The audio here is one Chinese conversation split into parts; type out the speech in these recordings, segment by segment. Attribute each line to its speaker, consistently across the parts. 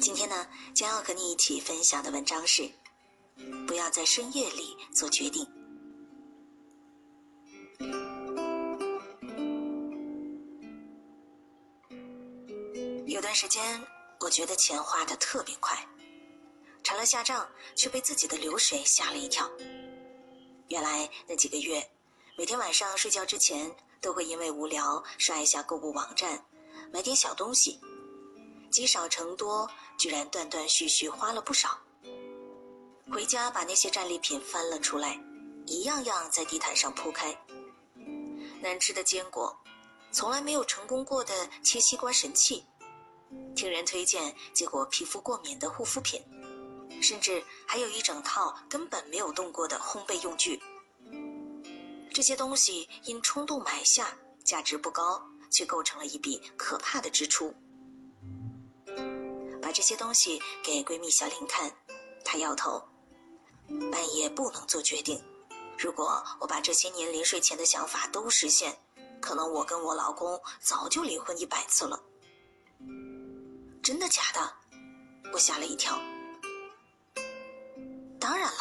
Speaker 1: 今天呢，将要和你一起分享的文章是：不要在深夜里做决定。有段时间，我觉得钱花的特别快，查了下账，却被自己的流水吓了一跳。原来那几个月，每天晚上睡觉之前，都会因为无聊刷一下购物网站，买点小东西。积少成多，居然断断续续花了不少。回家把那些战利品翻了出来，一样样在地毯上铺开。难吃的坚果，从来没有成功过的切西瓜神器，听人推荐结果皮肤过敏的护肤品，甚至还有一整套根本没有动过的烘焙用具。这些东西因冲动买下，价值不高，却构成了一笔可怕的支出。这些东西给闺蜜小林看，她摇头。半夜不能做决定。如果我把这些年临睡前的想法都实现，可能我跟我老公早就离婚一百次了。真的假的？我吓了一跳。当然了，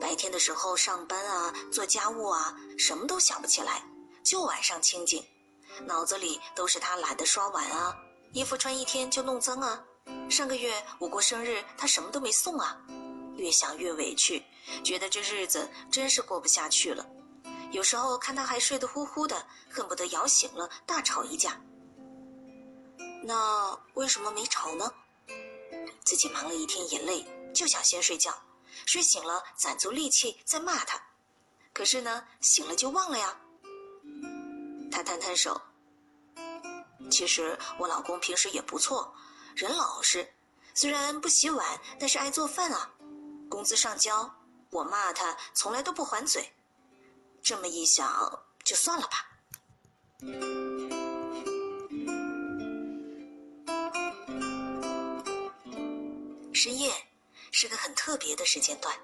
Speaker 1: 白天的时候上班啊，做家务啊，什么都想不起来，就晚上清静，脑子里都是他懒得刷碗啊，衣服穿一天就弄脏啊。上个月我过生日，他什么都没送啊，越想越委屈，觉得这日子真是过不下去了。有时候看他还睡得呼呼的，恨不得摇醒了大吵一架。那为什么没吵呢？自己忙了一天也累，就想先睡觉，睡醒了攒足力气再骂他。可是呢，醒了就忘了呀。他摊摊手，其实我老公平时也不错。人老实，虽然不洗碗，但是爱做饭啊。工资上交，我骂他从来都不还嘴。这么一想，就算了吧。深夜是个很特别的时间段，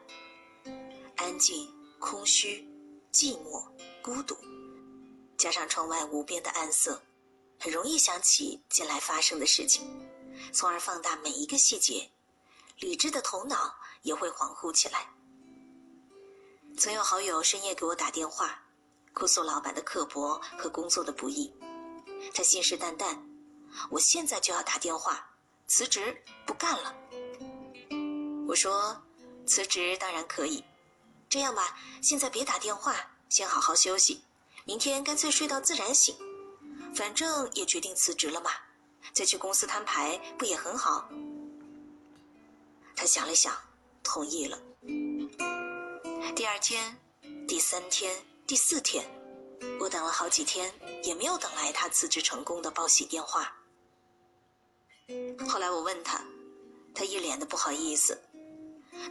Speaker 1: 安静、空虚、寂寞、孤独，加上窗外无边的暗色，很容易想起近来发生的事情。从而放大每一个细节，理智的头脑也会恍惚起来。曾有好友深夜给我打电话，哭诉老板的刻薄和工作的不易，他信誓旦旦：“我现在就要打电话辞职，不干了。”我说：“辞职当然可以，这样吧，现在别打电话，先好好休息，明天干脆睡到自然醒，反正也决定辞职了嘛。”再去公司摊牌不也很好？他想了想，同意了。第二天、第三天、第四天，我等了好几天，也没有等来他辞职成功的报喜电话。后来我问他，他一脸的不好意思。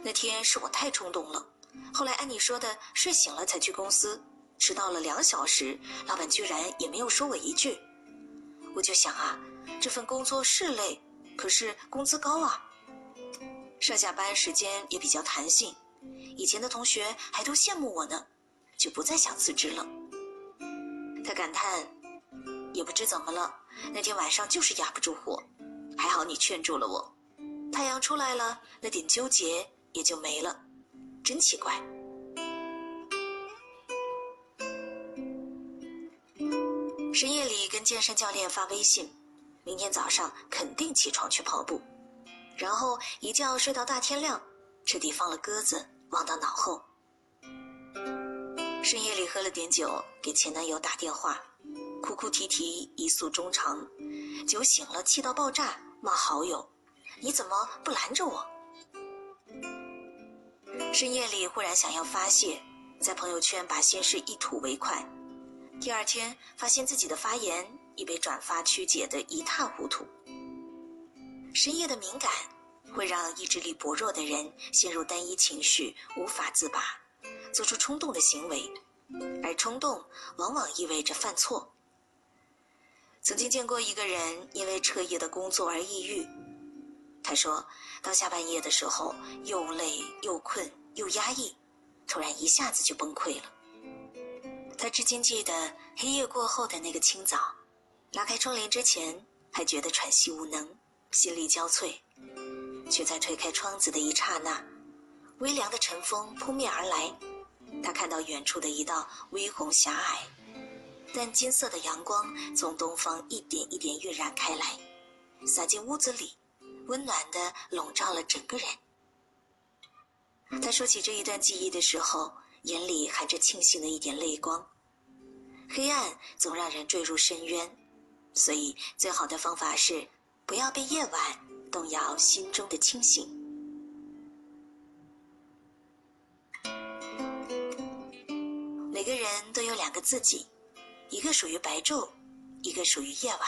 Speaker 1: 那天是我太冲动了。后来按你说的，睡醒了才去公司，迟到了两小时，老板居然也没有说我一句。我就想啊。这份工作是累，可是工资高啊。上下班时间也比较弹性，以前的同学还都羡慕我呢，就不再想辞职了。他感叹，也不知怎么了，那天晚上就是压不住火，还好你劝住了我。太阳出来了，那点纠结也就没了，真奇怪。深夜里跟健身教练发微信。明天早上肯定起床去跑步，然后一觉睡到大天亮，彻底放了鸽子，忘到脑后。深夜里喝了点酒，给前男友打电话，哭哭啼啼，一诉衷肠。酒醒了，气到爆炸，骂好友：“你怎么不拦着我？”深夜里忽然想要发泄，在朋友圈把心事一吐为快。第二天发现自己的发言。已被转发曲解的一塌糊涂。深夜的敏感会让意志力薄弱的人陷入单一情绪，无法自拔，做出冲动的行为，而冲动往往意味着犯错。曾经见过一个人因为彻夜的工作而抑郁，他说到下半夜的时候又累又困又压抑，突然一下子就崩溃了。他至今记得黑夜过后的那个清早。拉开窗帘之前，还觉得喘息无能，心力交瘁，却在推开窗子的一刹那，微凉的晨风扑面而来。他看到远处的一道微红狭隘，但金色的阳光从东方一点一点晕染开来，洒进屋子里，温暖的笼罩了整个人。他说起这一段记忆的时候，眼里含着庆幸的一点泪光。黑暗总让人坠入深渊，所以最好的方法是不要被夜晚动摇心中的清醒。每个人都有两个自己，一个属于白昼，一个属于夜晚。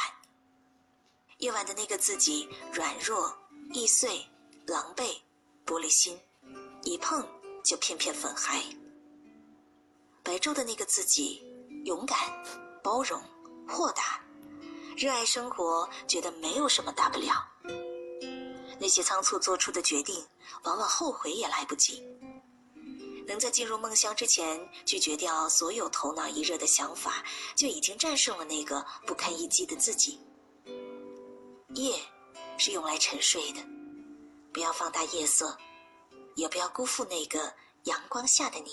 Speaker 1: 夜晚的那个自己软弱、易碎、狼狈、玻璃心，一碰就片片粉骸。白昼的那个自己。勇敢、包容、豁达，热爱生活，觉得没有什么大不了。那些仓促做出的决定，往往后悔也来不及。能在进入梦乡之前拒绝掉所有头脑一热的想法，就已经战胜了那个不堪一击的自己。夜是用来沉睡的，不要放大夜色，也不要辜负那个阳光下的你。